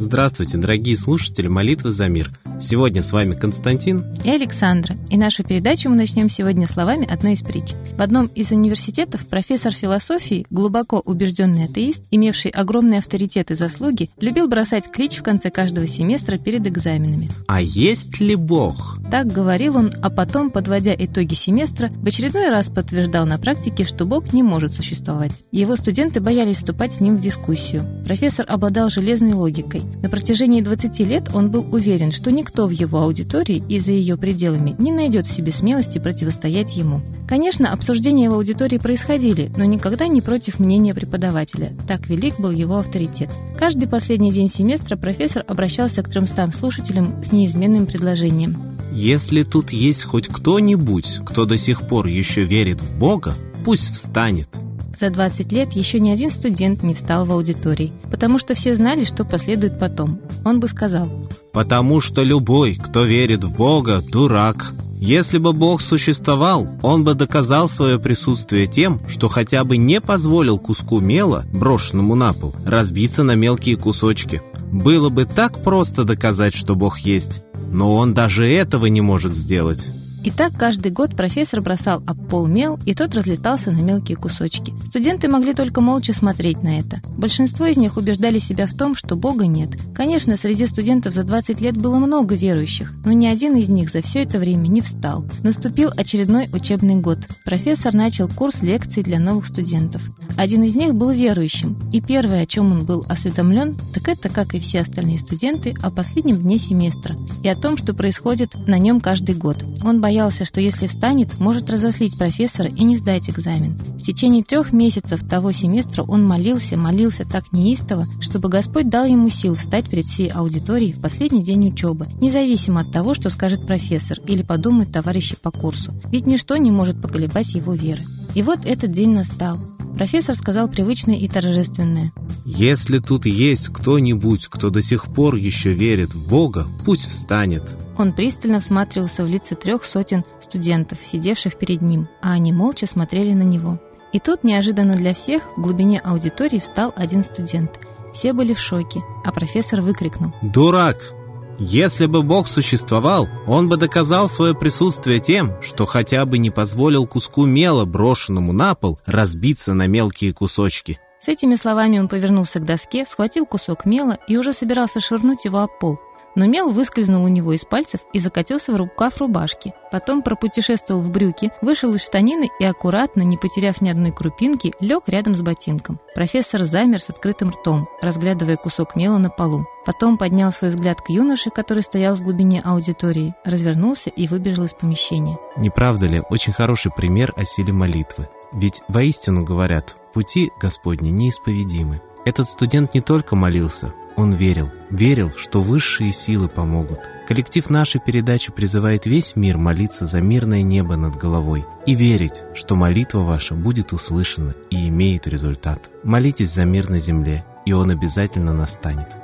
Здравствуйте, дорогие слушатели «Молитвы за мир». Сегодня с вами Константин и Александра. И нашу передачу мы начнем сегодня словами одной из притч. В одном из университетов профессор философии, глубоко убежденный атеист, имевший огромный авторитет и заслуги, любил бросать клич в конце каждого семестра перед экзаменами. «А есть ли Бог?» Так говорил он, а потом, подводя итоги семестра, в очередной раз подтверждал на практике, что Бог не может существовать. Его студенты боялись вступать с ним в дискуссию. Профессор обладал железной логикой. На протяжении 20 лет он был уверен, что никто в его аудитории и за ее пределами не найдет в себе смелости противостоять ему. Конечно, обсуждения в аудитории происходили, но никогда не против мнения преподавателя. Так велик был его авторитет. Каждый последний день семестра профессор обращался к 300 слушателям с неизменным предложением. «Если тут есть хоть кто-нибудь, кто до сих пор еще верит в Бога, пусть встанет». За 20 лет еще ни один студент не встал в аудитории, потому что все знали, что последует потом. Он бы сказал «Потому что любой, кто верит в Бога, дурак». Если бы Бог существовал, Он бы доказал свое присутствие тем, что хотя бы не позволил куску мела, брошенному на пол, разбиться на мелкие кусочки. Было бы так просто доказать, что Бог есть, но Он даже этого не может сделать. И так каждый год профессор бросал об пол мел, и тот разлетался на мелкие кусочки. Студенты могли только молча смотреть на это. Большинство из них убеждали себя в том, что Бога нет. Конечно, среди студентов за 20 лет было много верующих, но ни один из них за все это время не встал. Наступил очередной учебный год. Профессор начал курс лекций для новых студентов. Один из них был верующим, и первое, о чем он был осведомлен, так это, как и все остальные студенты, о последнем дне семестра и о том, что происходит на нем каждый год. Он боялся, что если встанет, может разослить профессора и не сдать экзамен. В течение трех месяцев того семестра он молился, молился так неистово, чтобы Господь дал ему сил встать перед всей аудиторией в последний день учебы, независимо от того, что скажет профессор или подумают товарищи по курсу. Ведь ничто не может поколебать его веры. И вот этот день настал. Профессор сказал привычное и торжественное. «Если тут есть кто-нибудь, кто до сих пор еще верит в Бога, пусть встанет». Он пристально всматривался в лица трех сотен студентов, сидевших перед ним, а они молча смотрели на него. И тут, неожиданно для всех, в глубине аудитории встал один студент. Все были в шоке, а профессор выкрикнул. «Дурак! Если бы Бог существовал, он бы доказал свое присутствие тем, что хотя бы не позволил куску мела, брошенному на пол, разбиться на мелкие кусочки». С этими словами он повернулся к доске, схватил кусок мела и уже собирался швырнуть его об пол, но мел выскользнул у него из пальцев и закатился в рукав рубашки. Потом пропутешествовал в брюки, вышел из штанины и аккуратно, не потеряв ни одной крупинки, лег рядом с ботинком. Профессор замер с открытым ртом, разглядывая кусок мела на полу. Потом поднял свой взгляд к юноше, который стоял в глубине аудитории, развернулся и выбежал из помещения. Не правда ли, очень хороший пример о силе молитвы? Ведь воистину говорят, пути Господни неисповедимы. Этот студент не только молился, он верил, верил, что высшие силы помогут. Коллектив нашей передачи призывает весь мир молиться за мирное небо над головой и верить, что молитва ваша будет услышана и имеет результат. Молитесь за мир на земле, и он обязательно настанет.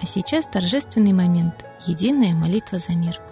А сейчас торжественный момент – единая молитва за мир –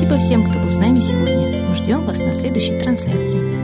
Спасибо всем, кто был с нами сегодня. Ждем вас на следующей трансляции.